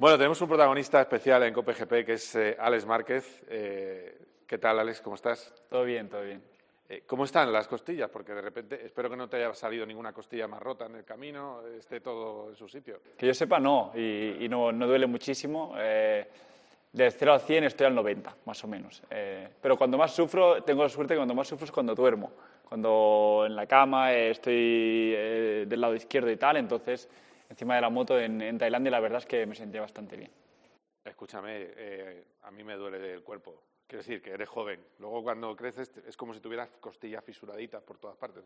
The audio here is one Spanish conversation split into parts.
Bueno, tenemos un protagonista especial en COPGP que es eh, Alex Márquez. Eh, ¿Qué tal, Alex? ¿Cómo estás? Todo bien, todo bien. Eh, ¿Cómo están las costillas? Porque de repente espero que no te haya salido ninguna costilla más rota en el camino, esté todo en su sitio. Que yo sepa, no, y, no, duele muchísimo. Eh, de 0 a 100 estoy al 90, más o menos. pero cuando más sufro, tengo la suerte que cuando más sufro es cuando duermo. Cuando en la cama estoy del lado izquierdo y tal, entonces encima de la moto en, Tailandia, la verdad es que me sentía bastante bien. Escúchame, eh, a mí me duele el cuerpo. Quiero decir que eres joven. Luego cuando creces es como si tuvieras costillas fisuraditas por todas partes.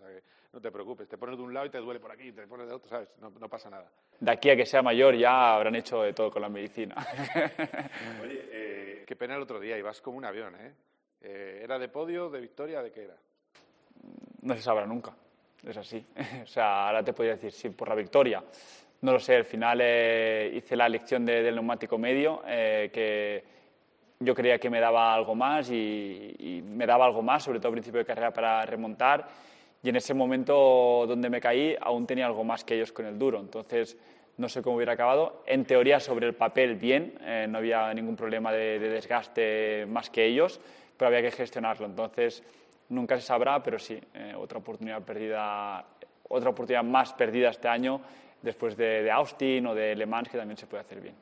no te preocupes. Te pones de un lado y te duele por aquí, te pones de otro, ¿sabes? No, pasa nada. De aquí a que sea mayor ya habrán hecho de todo con la medicina. Oye, eh, qué pena el otro día. Ibas como un avión, ¿eh? ¿eh? ¿Era de podio, de victoria, de qué era? No se sabrá nunca. Es así. o sea, ahora te podría decir sí por la victoria. No lo sé, al final eh, hice la elección del neumático medio, eh, que yo creía que me daba algo más y, me daba algo más, sobre todo al principio de carrera para remontar. Y en ese momento donde me caí aún tenía algo más que ellos con el duro. Entonces no sé cómo hubiera acabado. En teoría sobre el papel bien, eh, no había ningún problema de, desgaste más que ellos, pero había que gestionarlo. Entonces nunca se sabrá, pero sí, otra oportunidad perdida, otra oportunidad más perdida este año después de, Austin o de Le Mans, que también se puede hacer bien.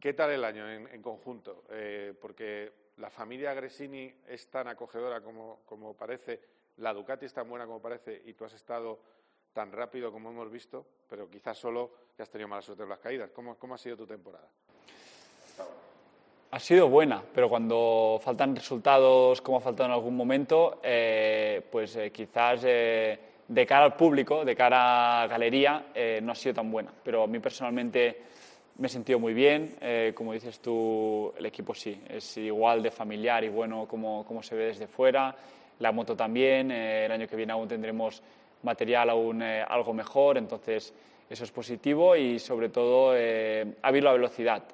¿Qué tal el año en, conjunto? Eh, porque la familia Gresini es tan acogedora como, como parece, la Ducati es tan buena como parece y tú has estado tan rápido como hemos visto, pero quizás solo que has tenido mala suerte en las caídas. ¿Cómo, cómo ha sido tu temporada? Ha sido buena, pero cuando faltan resultados como ha faltado en algún momento, eh, pues eh, quizás de cara al público, de cara a galería, eh, no ha sido tan buena. Pero a mí personalmente me he sentido muy bien. Eh, como dices tú, el equipo sí, es igual de familiar y bueno como, como se ve desde fuera. La moto también. Eh, el año que viene aún tendremos material aún algo mejor, entonces eso es positivo y sobre todo ha habido la velocidad.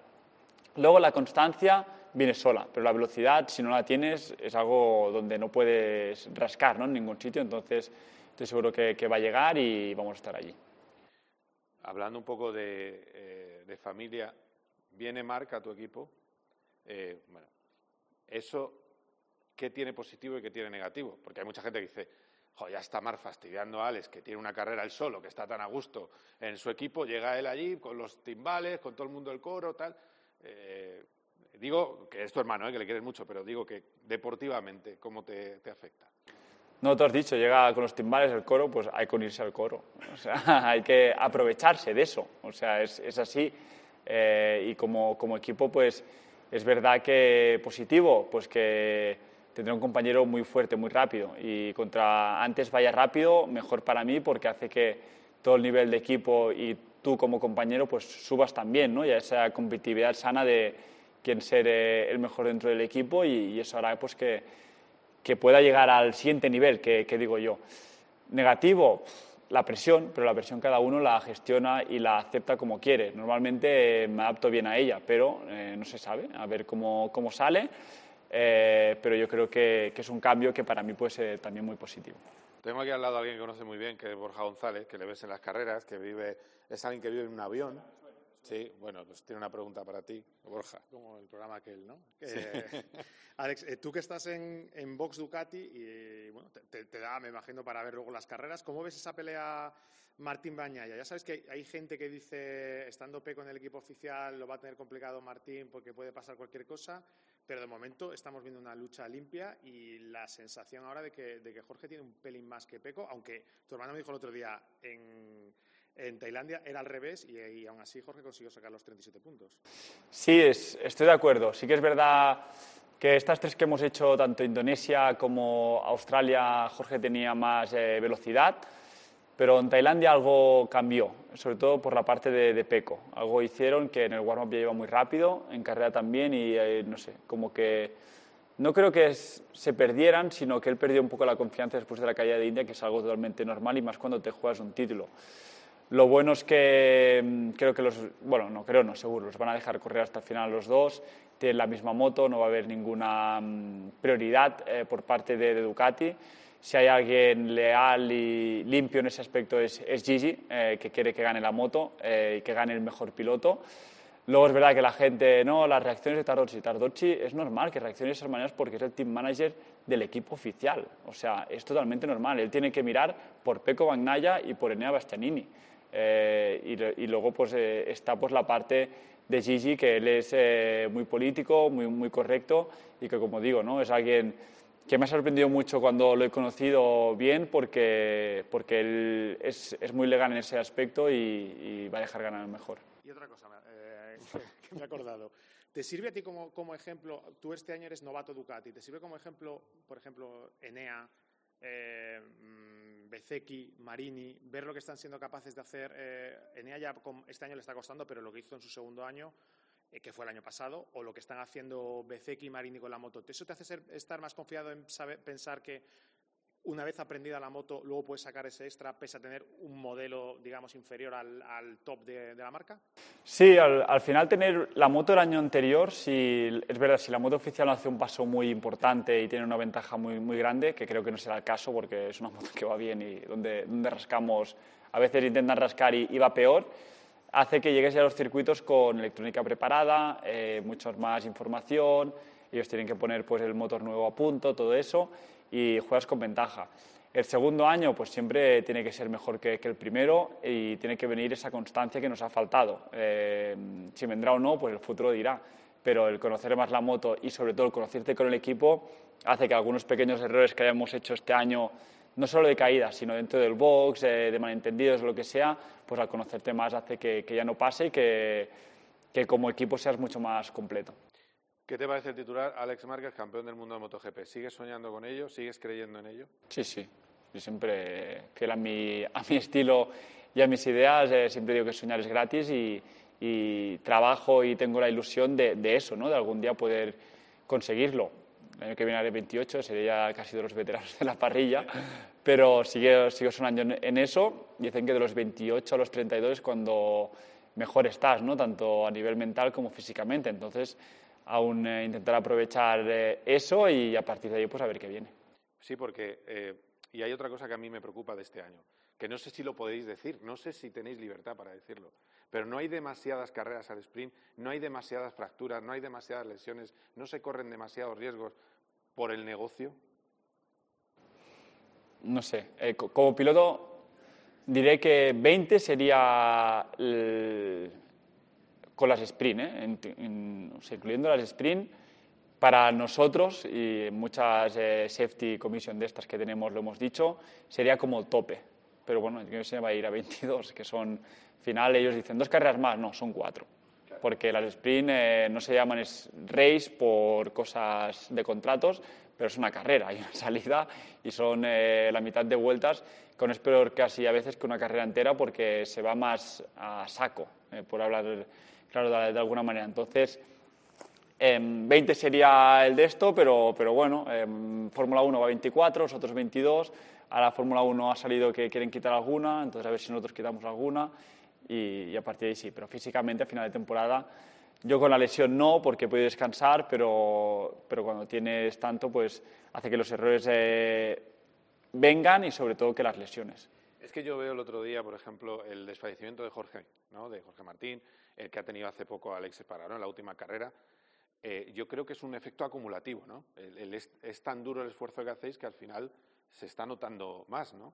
Luego la constancia viene sola, pero la velocidad, si no la tienes, es algo donde no puedes rascar ¿no? en ningún sitio. Entonces, estoy seguro que, va a llegar y vamos a estar allí. Hablando un poco de, eh, familia, viene Marca a tu equipo. Eh, bueno, eso, ¿qué tiene positivo y qué tiene negativo? Porque hay mucha gente que dice, ya está Mar fastidiando a Alex, que tiene una carrera él solo, que está tan a gusto en su equipo, llega él allí con los timbales, con todo el mundo del coro, tal. Eh, digo que es tu hermano, que le quieres mucho, pero digo que deportivamente, ¿cómo te afecta? No, tú has dicho, llega con los timbales el coro, pues hay que unirse al coro. O sea, hay que aprovecharse de eso. O sea, es, es así. Eh, y como, como, equipo, pues es verdad que positivo, pues que tendré un compañero muy fuerte, muy rápido. Y contra antes vaya rápido, mejor para mí, porque hace que todo el nivel de equipo y tú como compañero, pues subas también, ¿no? Y esa competitividad sana de quién ser el mejor dentro del equipo y eso hará pues que que pueda llegar al siguiente nivel, que, digo yo. Negativo, la presión, pero la presión cada uno la gestiona y la acepta como quiere. Normalmente eh, me adapto bien a ella, pero eh, no se sabe, a ver cómo, cómo sale. Eh, pero yo creo que, que, es un cambio que para mí puede ser también muy positivo. Tengo aquí al lado a alguien que conoce muy bien, que es Borja González, que le ves en las carreras, que vive, es alguien que vive en un avión Sí, bueno, pues tiene una pregunta para ti, Borja. Como el programa aquel, ¿no? Alex, eh, tú que estás en, en Vox Ducati y bueno, te, da, me imagino, para ver luego las carreras, ¿cómo ves esa pelea Martín Bañaya? Ya sabes que hay gente que dice, estando P con el equipo oficial, lo va a tener complicado Martín porque puede pasar cualquier cosa, pero de momento estamos viendo una lucha limpia y la sensación ahora de que, de que Jorge tiene un pelín más que Peco, aunque tu hermano me dijo el otro día en en Tailandia era al revés y, aún así Jorge consiguió sacar los 37 puntos. Sí, estoy de acuerdo. Sí que es verdad que estas tres que hemos hecho, tanto Indonesia como Australia, Jorge tenía más eh, velocidad, pero en Tailandia algo cambió, sobre todo por la parte de, Peco. Algo hicieron que en el warm-up ya iba muy rápido, en carrera también, y eh, no sé, como que no creo que se perdieran, sino que él perdió un poco la confianza después de la caída de India, que es algo totalmente normal y más cuando te juegas un título. Lo bueno es que mm, creo que los, bueno, no creo, no, seguro, los van a dejar correr hasta el final los dos, tienen la misma moto, no va a haber ninguna mm, prioridad eh, por parte de, Ducati. Si hay alguien leal y limpio en ese aspecto es, Gigi, eh, que quiere que gane la moto eh, y que gane el mejor piloto. Luego es verdad que la gente, no, las reacciones de Tardocci. Tardocci es normal que reaccione de esas maneras porque es el team manager del equipo oficial. O sea, es totalmente normal. Él tiene que mirar por Peco Bagnaya y por Enea Bastianini. Eh, y, luego pues eh, está pues la parte de Gigi, que él es eh, muy político, muy, muy correcto y que, como digo, ¿no? es alguien que me ha sorprendido mucho cuando lo he conocido bien porque, porque él es, es muy legal en ese aspecto y, y va a dejar ganar mejor. Y otra cosa, que me he acordado. ¿Te sirve a ti como, como, ejemplo, tú este año eres novato Ducati, ¿te sirve como ejemplo, por ejemplo, Enea, eh, mm, Marini, ver lo que están siendo capaces de hacer? Eh, Enea ya este año le está costando, pero lo que hizo en su segundo año, eh, que fue el año pasado, o lo que están haciendo Bezeki y Marini con la moto, ¿eso te hace ser, estar más confiado en saber, pensar que una vez aprendida la moto, luego puedes sacar ese extra, pese a tener un modelo, digamos, inferior al, top de, la marca? Sí, al, final tener la moto del año anterior, si, es verdad, si la moto oficial hace un paso muy importante y tiene una ventaja muy, muy grande, que creo que no será el caso porque es una moto que va bien y donde, donde rascamos, a veces intentan rascar y, va peor, hace que llegues a los circuitos con electrónica preparada, eh, mucha más información, ellos tienen que poner pues, el motor nuevo a punto, todo eso y juegas con ventaja. El segundo año, pues siempre tiene que ser mejor que, el primero y tiene que venir esa constancia que nos ha faltado. Eh, si vendrá o no, pues el futuro dirá. Pero el conocer más la moto y sobre todo el conocerte con el equipo hace que algunos pequeños errores que hayamos hecho este año, no solo de caída, sino dentro del box, eh, de malentendidos, lo que sea, pues al conocerte más hace que, ya no pase y que, que como equipo seas mucho más completo. ¿Qué te parece el titular Alex Márquez, campeón del mundo de MotoGP? ¿Sigues soñando con ello? ¿Sigues creyendo en ello? Sí, sí. Yo siempre, fiel a mi, a mi estilo y a mis ideas, eh, siempre digo que soñar es gratis y, trabajo y tengo la ilusión de, eso, ¿no? de algún día poder conseguirlo. El año que viene haré 28, seré ya casi de los veteranos de la parrilla, pero sigo, sigo soñando en, en eso y dicen que de los 28 a los 32 es cuando mejor estás, ¿no? tanto a nivel mental como físicamente. Entonces, aún eh, intentar aprovechar eh, eso y a partir de ahí pues a ver qué viene. Sí, porque eh, y hay otra cosa que a mí me preocupa de este año, que no sé si lo podéis decir, no sé si tenéis libertad para decirlo, pero no hay demasiadas carreras al sprint, no hay demasiadas fracturas, no hay demasiadas lesiones, no se corren demasiados riesgos por el negocio. No sé, como piloto diré que 20 sería el con las sprint, ¿eh? incluyendo las sprint, para nosotros y muchas eh, safety commission de estas que tenemos, lo hemos dicho, sería como el tope. Pero bueno, yo se va a ir a 22, que son final, ellos dicen dos carreras más, no, son cuatro. Porque las sprint eh, no se llaman race por cosas de contratos, pero es una carrera, hay una salida y son la mitad de vueltas, con es peor casi a veces que una carrera entera porque se va más a saco, por hablar claro, de, alguna manera. Entonces, 20 em, sería el de esto, pero, pero bueno, em, Fórmula 1 va a 24, los otros 22. A la Fórmula 1 ha salido que quieren quitar alguna, entonces a ver si nosotros quitamos alguna y, a partir de ahí sí. Pero físicamente a final de temporada, yo con la lesión no, porque puedo descansar, pero, pero cuando tienes tanto, pues hace que los errores eh, vengan y sobre todo que las lesiones. Es que yo veo el otro día, por ejemplo, el desfallecimiento de Jorge, de Jorge Martín, el que ha tenido hace poco Alex Espargaró en la última carrera, eh, yo creo que es un efecto acumulativo, ¿no? es, tan duro el esfuerzo que hacéis que al final se está notando más, ¿no?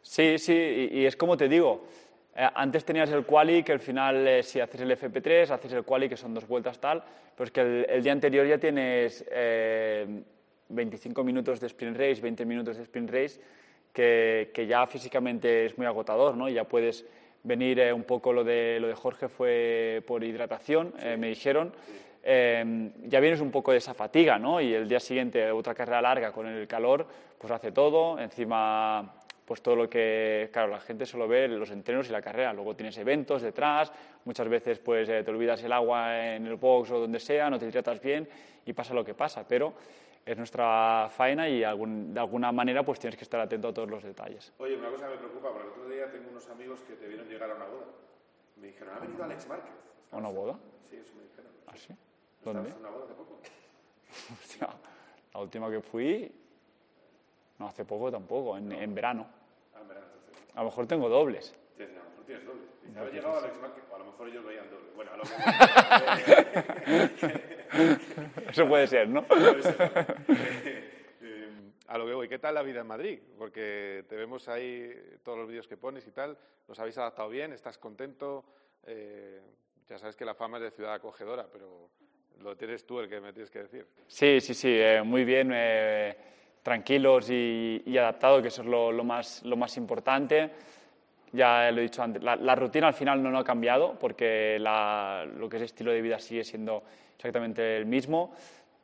Sí, sí, y, es como te digo, eh, antes tenías el quali que al final eh, si haces el FP3, haces el quali que son dos vueltas tal, pero que el, día anterior ya tienes 25 minutos de sprint race, 20 minutos de sprint race, que, que ya físicamente es muy agotador, ¿no? Y ya puedes venir eh, un poco lo de, lo de Jorge fue por hidratación, eh, me dijeron. Eh, ya vienes un poco de esa fatiga, ¿no? Y el día siguiente otra carrera larga con el calor, pues hace todo. Encima, pues todo lo que, claro, la gente solo ve los entrenos y la carrera. Luego tienes eventos detrás, muchas veces pues te olvidas el agua en el box o donde sea, no te hidratas bien y pasa lo que pasa. Pero es nuestra faena y de alguna manera pues tienes que estar atento a todos los detalles. Oye, una cosa que me preocupa, porque el otro día tengo unos amigos que te vieron llegar a una boda. Me dijeron, ha venido Alex Márquez. ¿A una boda? Sí, eso me dijeron. ¿Ah, sí? ¿Dónde? en una boda hace poco? la última que fui, no hace poco tampoco, en, en verano. Ah, en verano, A lo mejor tengo dobles. Sí, a lo mejor tienes doble. Dice, haber llegado Alex Márquez, o a lo mejor ellos veían doble. Bueno, a lo mejor... Eso puede ser, ¿no? Eh, a lo que voy, ¿qué tal la vida en Madrid? Porque te vemos ahí todos los vídeos que pones y tal, ¿los habéis adaptado bien? ¿Estás contento? Eh, ya sabes que la fama es de ciudad acogedora, pero lo tienes tú el que me tienes que decir. Sí, sí, sí, eh, muy bien, eh, tranquilos y, y adaptados, que eso es lo, lo, más, lo más importante. Ya lo he dicho antes, la, la rutina al final no, no ha cambiado porque la, lo que es estilo de vida sigue siendo exactamente el mismo.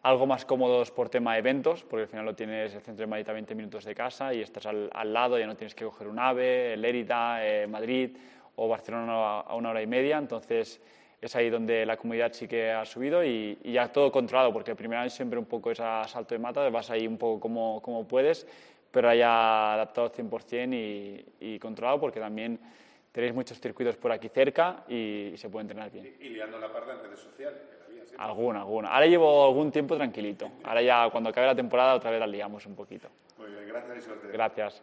Algo más cómodos por tema de eventos, porque al final lo tienes el centro de Madrid a 20 minutos de casa y estás al, al lado, ya no tienes que coger un AVE, Lérida, eh, Madrid o Barcelona a una hora y media. Entonces, es ahí donde la comunidad sí que ha subido y, y ya todo controlado, porque el primer año siempre un poco es a salto de mata, vas ahí un poco como, como puedes, pero ya adaptado al 100% y, y controlado, porque también tenéis muchos circuitos por aquí cerca y, y se puede entrenar bien. Y, y, liando la parda en redes sociales. Alguna, alguna. Ahora llevo algún tiempo tranquilito. Ahora ya cuando acabe la temporada otra vez la liamos un poquito. Muy bien, gracias y suerte. Gracias.